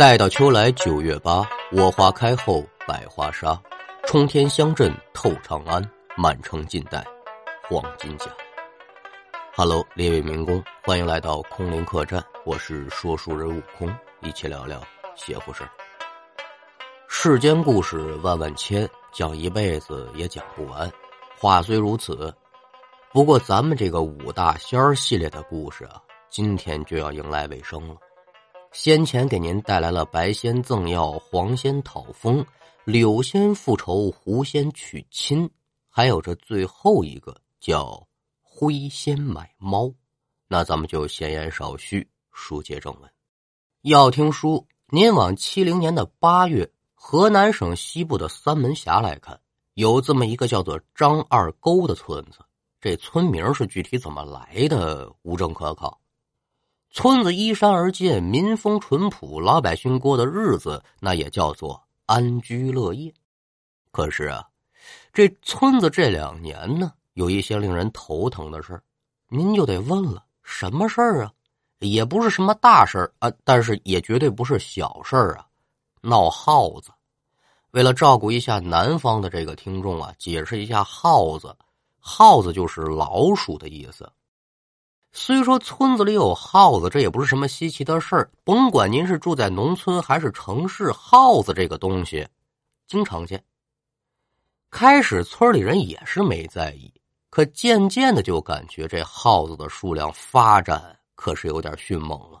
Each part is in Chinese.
待到秋来九月八，我花开后百花杀。冲天香阵透长安，满城尽带黄金甲。Hello，列位民工，欢迎来到空灵客栈，我是说书人悟空，一起聊聊邪乎事世间故事万万千，讲一辈子也讲不完。话虽如此，不过咱们这个五大仙儿系列的故事啊，今天就要迎来尾声了。先前给您带来了白仙赠药、黄仙讨封、柳仙复仇、狐仙娶亲，还有这最后一个叫灰仙买猫。那咱们就闲言少叙，书接正文。要听书，您往七零年的八月，河南省西部的三门峡来看，有这么一个叫做张二沟的村子。这村名是具体怎么来的，无证可考。村子依山而建，民风淳朴，老百姓过的日子那也叫做安居乐业。可是啊，这村子这两年呢，有一些令人头疼的事儿，您就得问了：什么事儿啊？也不是什么大事儿啊，但是也绝对不是小事儿啊！闹耗子。为了照顾一下南方的这个听众啊，解释一下耗子，耗子就是老鼠的意思。虽说村子里有耗子，这也不是什么稀奇的事儿。甭管您是住在农村还是城市，耗子这个东西经常见。开始村里人也是没在意，可渐渐的就感觉这耗子的数量发展可是有点迅猛了。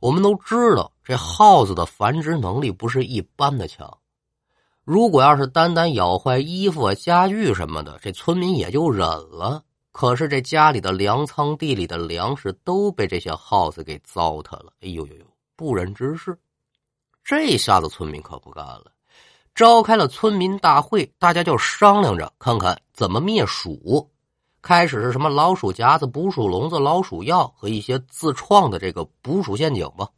我们都知道，这耗子的繁殖能力不是一般的强。如果要是单单咬坏衣服啊、家具什么的，这村民也就忍了。可是这家里的粮仓、地里的粮食都被这些耗子给糟蹋了。哎呦呦呦，不忍直视。这下子村民可不干了，召开了村民大会，大家就商量着看看怎么灭鼠。开始是什么老鼠夹子、捕鼠笼子、老鼠药和一些自创的这个捕鼠陷阱吧。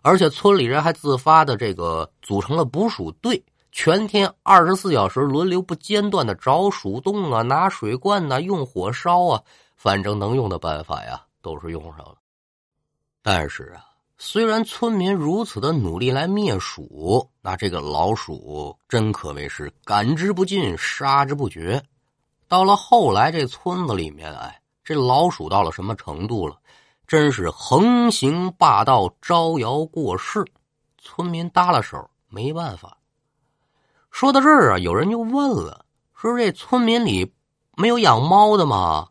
而且村里人还自发的这个组成了捕鼠队。全天二十四小时轮流不间断的找鼠洞啊，拿水罐呐，用火烧啊，反正能用的办法呀，都是用上了。但是啊，虽然村民如此的努力来灭鼠，那这个老鼠真可谓是赶之不尽，杀之不绝。到了后来，这村子里面，哎，这老鼠到了什么程度了？真是横行霸道，招摇过市。村民搭了手，没办法。说到这儿啊，有人就问了：“说这村民里没有养猫的吗？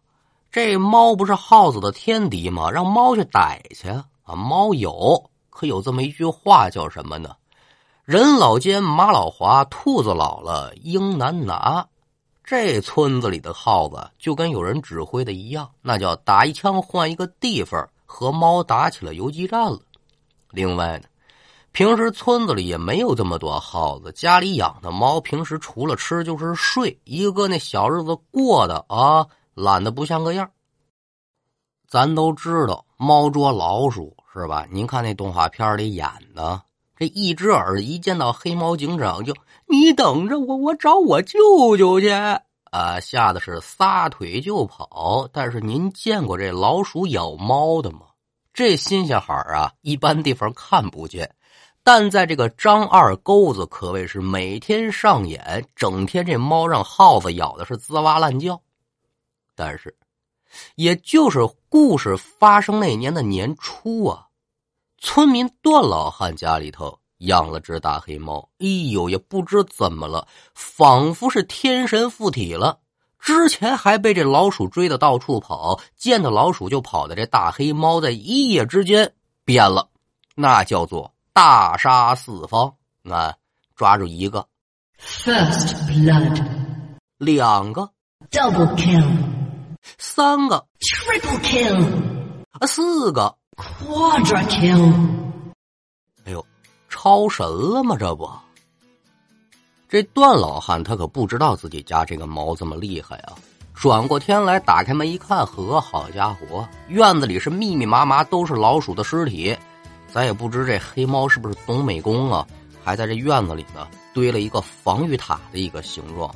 这猫不是耗子的天敌吗？让猫去逮去啊！猫有，可有这么一句话叫什么呢？人老奸，马老滑，兔子老了，鹰难拿。这村子里的耗子就跟有人指挥的一样，那叫打一枪换一个地方，和猫打起了游击战了。另外呢。”平时村子里也没有这么多耗子，家里养的猫平时除了吃就是睡，一个那小日子过的啊，懒得不像个样。咱都知道猫捉老鼠是吧？您看那动画片里演的，这一只耳一见到黑猫警长就你等着我，我找我舅舅去啊，吓得是撒腿就跑。但是您见过这老鼠咬猫的吗？这新鲜孩啊，一般地方看不见。但在这个张二沟子可谓是每天上演，整天这猫让耗子咬的是吱哇乱叫。但是，也就是故事发生那年的年初啊，村民段老汉家里头养了只大黑猫。哎呦，也不知怎么了，仿佛是天神附体了。之前还被这老鼠追的到处跑，见到老鼠就跑的这大黑猫，在一夜之间变了，那叫做。大杀四方，啊，抓住一个，First blood，两个，Double kill，三个，Triple kill，啊，四个，Quadra kill。哎呦，超神了吗？这不，这段老汉他可不知道自己家这个猫这么厉害啊！转过天来，打开门一看，呵，好家伙，院子里是密密麻麻都是老鼠的尸体。咱也不知这黑猫是不是懂美工啊？还在这院子里呢，堆了一个防御塔的一个形状，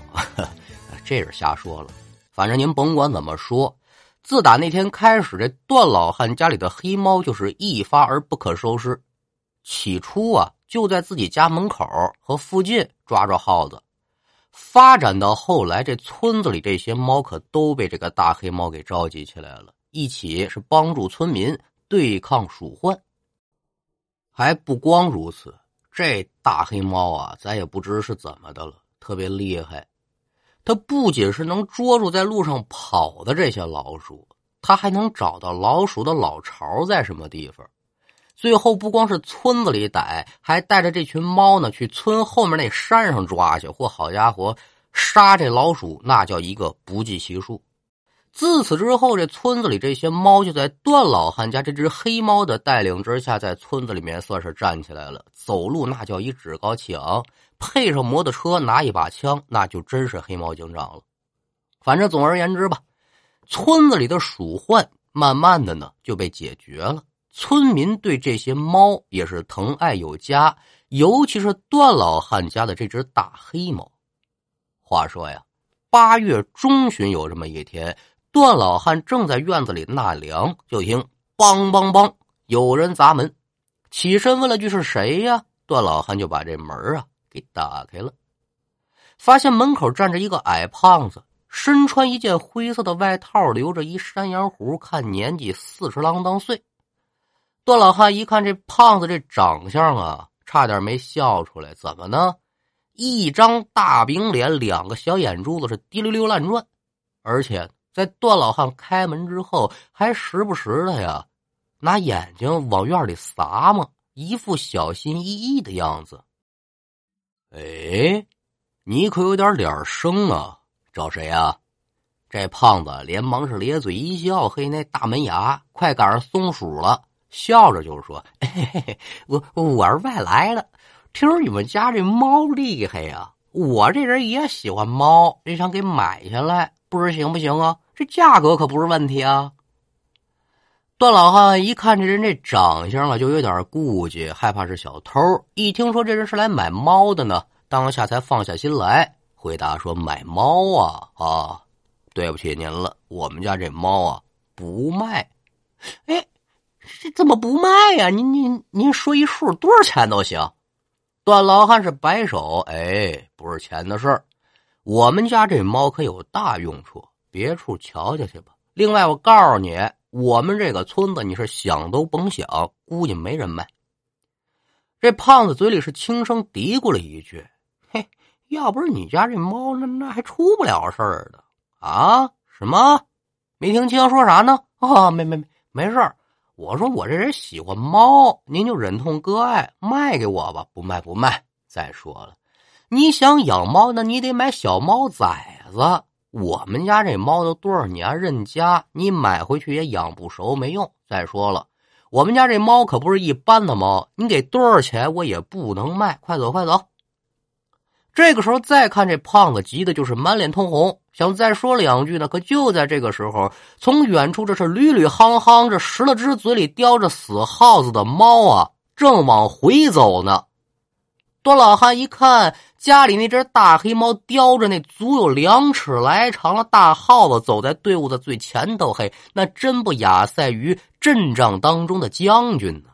这是瞎说了。反正您甭管怎么说，自打那天开始，这段老汉家里的黑猫就是一发而不可收拾。起初啊，就在自己家门口和附近抓抓耗子。发展到后来，这村子里这些猫可都被这个大黑猫给召集起来了，一起是帮助村民对抗鼠患。还不光如此，这大黑猫啊，咱也不知是怎么的了，特别厉害。它不仅是能捉住在路上跑的这些老鼠，它还能找到老鼠的老巢在什么地方。最后不光是村子里逮，还带着这群猫呢去村后面那山上抓去。嚯，好家伙，杀这老鼠那叫一个不计其数。自此之后，这村子里这些猫就在段老汉家这只黑猫的带领之下，在村子里面算是站起来了。走路那叫一趾高气昂，配上摩托车，拿一把枪，那就真是黑猫警长了。反正总而言之吧，村子里的鼠患慢慢的呢就被解决了。村民对这些猫也是疼爱有加，尤其是段老汉家的这只大黑猫。话说呀，八月中旬有这么一天，段老汉正在院子里纳凉，就听“梆梆梆”有人砸门，起身问了句是谁呀？段老汉就把这门啊给打开了，发现门口站着一个矮胖子，身穿一件灰色的外套，留着一山羊胡，看年纪四十郎当岁。段老汉一看这胖子这长相啊，差点没笑出来。怎么呢？一张大饼脸，两个小眼珠子是滴溜溜乱转，而且在段老汉开门之后，还时不时的呀，拿眼睛往院里撒嘛，一副小心翼翼的样子。哎，你可有点脸生啊？找谁呀？这胖子连忙是咧嘴一笑，嘿，那大门牙快赶上松鼠了。笑着就说：“嘿嘿，我我是外来的，听说你们家这猫厉害呀，我这人也喜欢猫，也想给买下来，不知行不行啊？这价格可不是问题啊。”段老汉一看这人这长相了，就有点顾忌，害怕是小偷。一听说这人是来买猫的呢，当下才放下心来，回答说：“买猫啊啊，对不起您了，我们家这猫啊不卖。”哎。这怎么不卖呀？您您您说一数，多少钱都行。段老汉是摆手，哎，不是钱的事儿。我们家这猫可有大用处，别处瞧瞧去吧。另外，我告诉你，我们这个村子你是想都甭想，估计没人卖。这胖子嘴里是轻声嘀咕了一句：“嘿，要不是你家这猫，那那还出不了事儿的啊？什么？没听清说啥呢？啊，没没没，没事儿。”我说我这人喜欢猫，您就忍痛割爱卖给我吧，不卖不卖。再说了，你想养猫，那你得买小猫崽子。我们家这猫都多少年认家，你买回去也养不熟，没用。再说了，我们家这猫可不是一般的猫，你给多少钱我也不能卖。快走快走。这个时候再看这胖子，急的就是满脸通红，想再说两句呢。可就在这个时候，从远处这是屡屡夯夯，这十了只嘴里叼着死耗子的猫啊，正往回走呢。段老汉一看，家里那只大黑猫叼着那足有两尺来长的大耗子，走在队伍的最前头，嘿，那真不亚赛于阵仗当中的将军呢。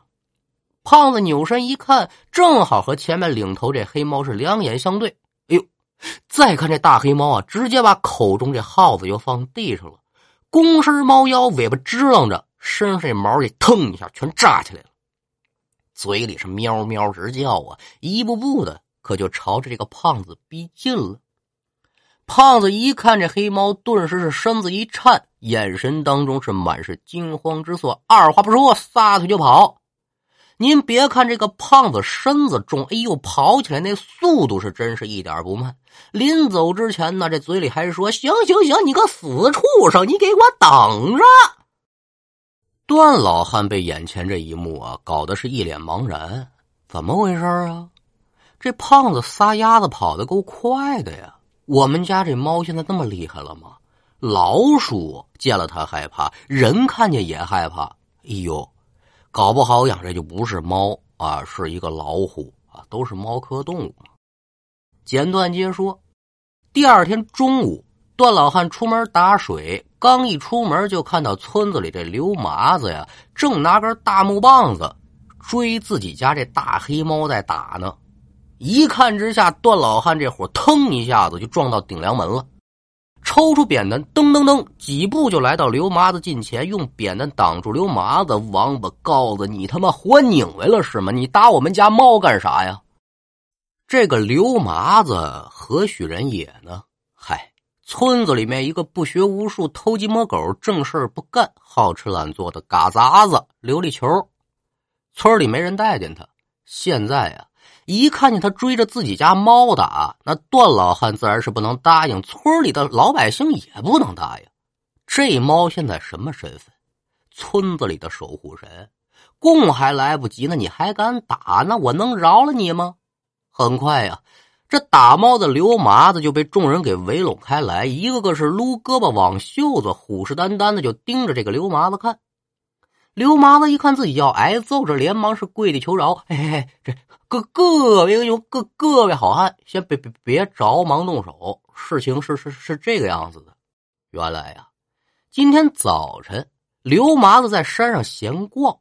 胖子扭身一看，正好和前面领头这黑猫是两眼相对。哎呦，再看这大黑猫啊，直接把口中这耗子又放地上了，弓身猫腰，尾巴支棱着，身上这毛也腾一下全炸起来了，嘴里是喵喵直叫啊，一步步的可就朝着这个胖子逼近了。胖子一看这黑猫，顿时是身子一颤，眼神当中是满是惊慌之色，二话不说，撒腿就跑。您别看这个胖子身子重，哎呦，跑起来那速度是真是一点不慢。临走之前呢，这嘴里还说：“行行行，你个死畜生，你给我等着！”段老汉被眼前这一幕啊搞得是一脸茫然，怎么回事啊？这胖子撒丫子跑得够快的呀！我们家这猫现在那么厉害了吗？老鼠见了它害怕，人看见也害怕。哎呦！搞不好养这就不是猫啊，是一个老虎啊，都是猫科动物嘛。简短接说，第二天中午，段老汉出门打水，刚一出门就看到村子里这刘麻子呀，正拿根大木棒子追自己家这大黑猫在打呢。一看之下，段老汉这伙腾一下子就撞到顶梁门了，抽出扁担，噔噔噔，几步就来到刘麻子近前，用扁担挡住刘麻子。王八羔子，你他妈活拧歪了是吗？你打我们家猫干啥呀？这个刘麻子何许人也呢？嗨，村子里面一个不学无术、偷鸡摸狗、正事不干、好吃懒做的嘎杂子琉璃球。村里没人待见他。现在呀，一看见他追着自己家猫打，那段老汉自然是不能答应，村里的老百姓也不能答应。这猫现在什么身份？村子里的守护神，供还来不及呢，你还敢打？那我能饶了你吗？很快呀，这打猫的刘麻子就被众人给围拢开来，一个个是撸胳膊挽袖子，虎视眈眈的就盯着这个刘麻子看。刘麻子一看自己要挨揍，这连忙是跪地求饶：“哎，这 各各位英雄，各各位好汉，先别别别着忙动手。事情是是是这个样子的，原来呀，今天早晨刘麻子在山上闲逛。”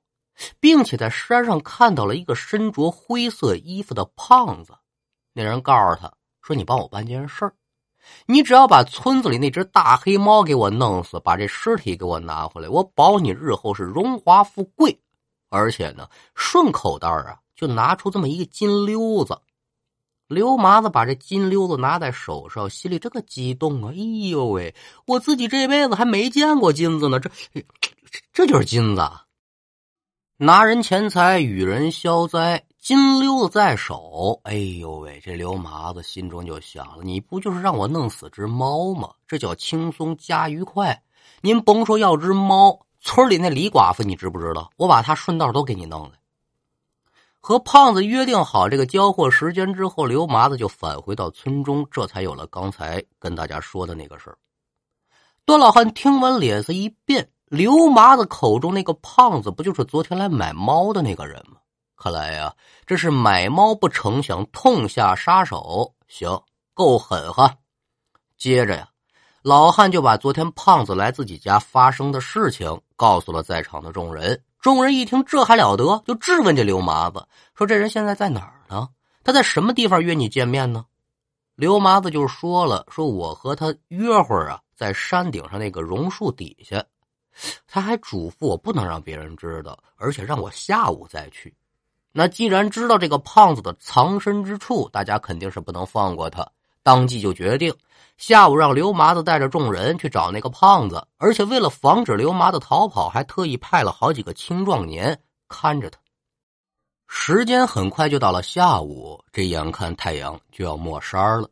并且在山上看到了一个身着灰色衣服的胖子，那人告诉他说：“你帮我办件事儿，你只要把村子里那只大黑猫给我弄死，把这尸体给我拿回来，我保你日后是荣华富贵。而且呢，顺口袋啊，就拿出这么一个金溜子。”刘麻子把这金溜子拿在手上，心里这个激动啊！哎呦喂，我自己这辈子还没见过金子呢，这这就是金子。拿人钱财与人消灾，金溜子在手。哎呦喂，这刘麻子心中就想了：你不就是让我弄死只猫吗？这叫轻松加愉快。您甭说要只猫，村里那李寡妇你知不知道？我把她顺道都给你弄来。和胖子约定好这个交货时间之后，刘麻子就返回到村中，这才有了刚才跟大家说的那个事儿。段老汉听完，脸色一变。刘麻子口中那个胖子，不就是昨天来买猫的那个人吗？看来呀，这是买猫不成，想痛下杀手。行，够狠哈！接着呀，老汉就把昨天胖子来自己家发生的事情告诉了在场的众人。众人一听，这还了得，就质问这刘麻子说：“这人现在在哪儿呢？他在什么地方约你见面呢？”刘麻子就说了：“说我和他约会啊，在山顶上那个榕树底下。”他还嘱咐我不能让别人知道，而且让我下午再去。那既然知道这个胖子的藏身之处，大家肯定是不能放过他。当即就决定下午让刘麻子带着众人去找那个胖子，而且为了防止刘麻子逃跑，还特意派了好几个青壮年看着他。时间很快就到了下午，这眼看太阳就要没山了，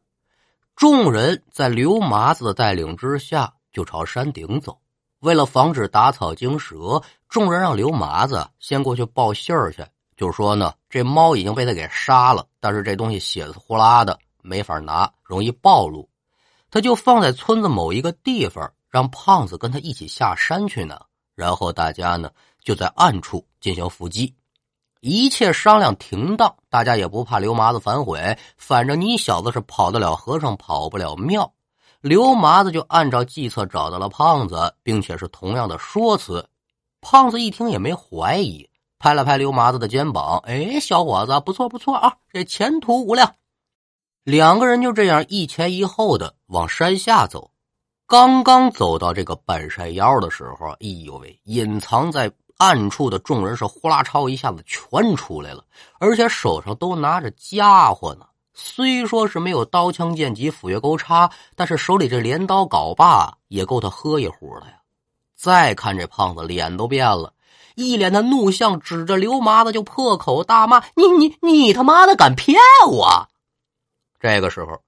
众人在刘麻子的带领之下就朝山顶走。为了防止打草惊蛇，众人让刘麻子先过去报信儿去，就说呢，这猫已经被他给杀了，但是这东西血丝呼啦的，没法拿，容易暴露，他就放在村子某一个地方，让胖子跟他一起下山去呢。然后大家呢就在暗处进行伏击，一切商量停当，大家也不怕刘麻子反悔，反正你小子是跑得了和尚跑不了庙。刘麻子就按照计策找到了胖子，并且是同样的说辞。胖子一听也没怀疑，拍了拍刘麻子的肩膀：“哎，小伙子，不错不错啊，这前途无量。”两个人就这样一前一后的往山下走。刚刚走到这个半山腰的时候，哎呦喂，隐藏在暗处的众人是呼啦超一下子全出来了，而且手上都拿着家伙呢。虽说是没有刀枪剑戟斧钺钩叉，但是手里这镰刀镐把也够他喝一壶的呀。再看这胖子脸都变了，一脸的怒相，指着刘麻子就破口大骂：“你你你他妈的敢骗我！”这个时候，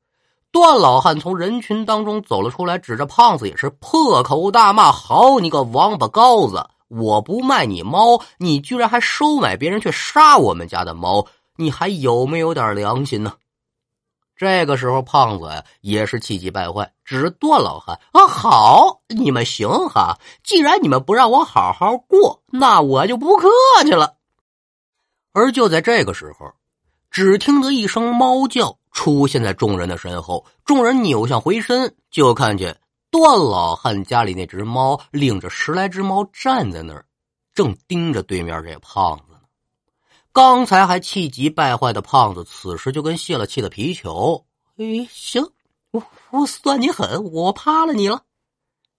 段老汉从人群当中走了出来，指着胖子也是破口大骂：“好你个王八羔子！我不卖你猫，你居然还收买别人去杀我们家的猫，你还有没有点良心呢？”这个时候，胖子呀也是气急败坏，指着段老汉啊：“好，你们行哈！既然你们不让我好好过，那我就不客气了。”而就在这个时候，只听得一声猫叫出现在众人的身后，众人扭向回身，就看见段老汉家里那只猫领着十来只猫站在那儿，正盯着对面这胖子呢。刚才还气急败坏的胖子，此时就跟泄了气的皮球。哎，行，我我算你狠，我怕了你了。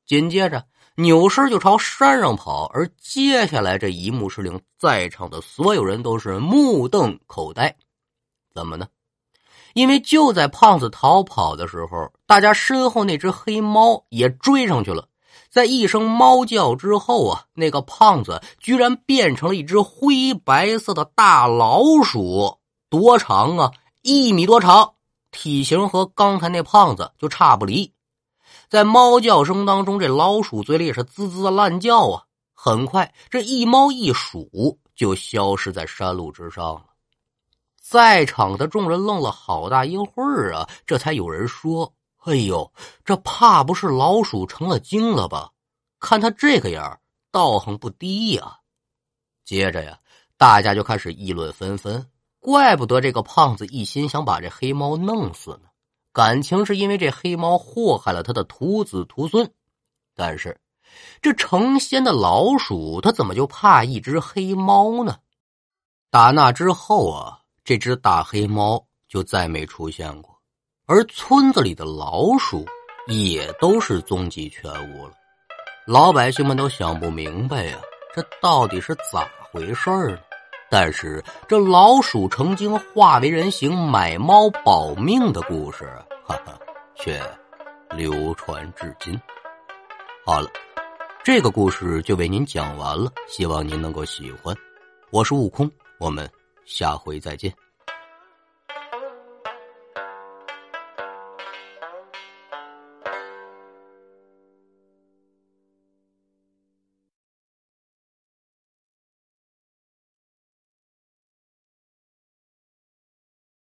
紧接着扭身就朝山上跑，而接下来这一幕是令在场的所有人都是目瞪口呆。怎么呢？因为就在胖子逃跑的时候，大家身后那只黑猫也追上去了。在一声猫叫之后啊，那个胖子居然变成了一只灰白色的大老鼠，多长啊？一米多长，体型和刚才那胖子就差不离。在猫叫声当中，这老鼠嘴里也是滋滋的乱叫啊。很快，这一猫一鼠就消失在山路之上了。在场的众人愣了好大一会儿啊，这才有人说。哎呦，这怕不是老鼠成了精了吧？看他这个样道行不低呀。接着呀，大家就开始议论纷纷。怪不得这个胖子一心想把这黑猫弄死呢，感情是因为这黑猫祸害了他的徒子徒孙。但是，这成仙的老鼠，他怎么就怕一只黑猫呢？打那之后啊，这只大黑猫就再没出现过。而村子里的老鼠也都是踪迹全无了，老百姓们都想不明白呀，这到底是咋回事呢？但是这老鼠成精化为人形买猫保命的故事，哈哈，却流传至今。好了，这个故事就为您讲完了，希望您能够喜欢。我是悟空，我们下回再见。